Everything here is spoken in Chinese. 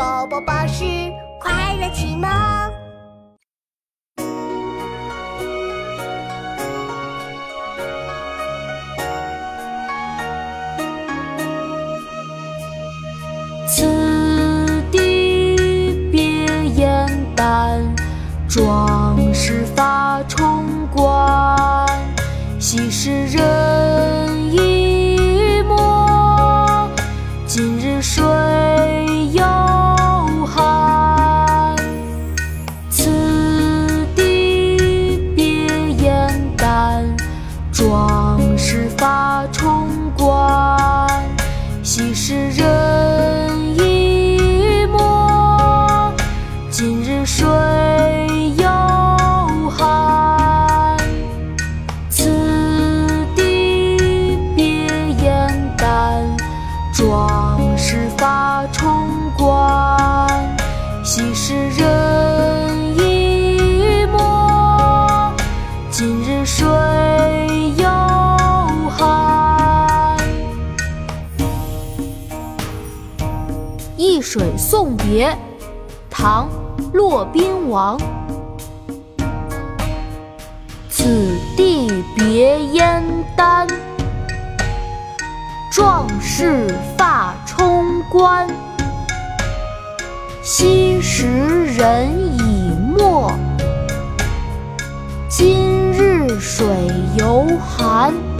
宝宝巴士快乐启蒙。此地别燕丹，壮士发冲冠。昔时人壮士发冲冠。昔时人已没，今日谁又寒？此地别燕丹，壮士发冲冠。水送别唐骆宾王。此地别燕丹壮士发冲冠昔时人已没今日水犹寒。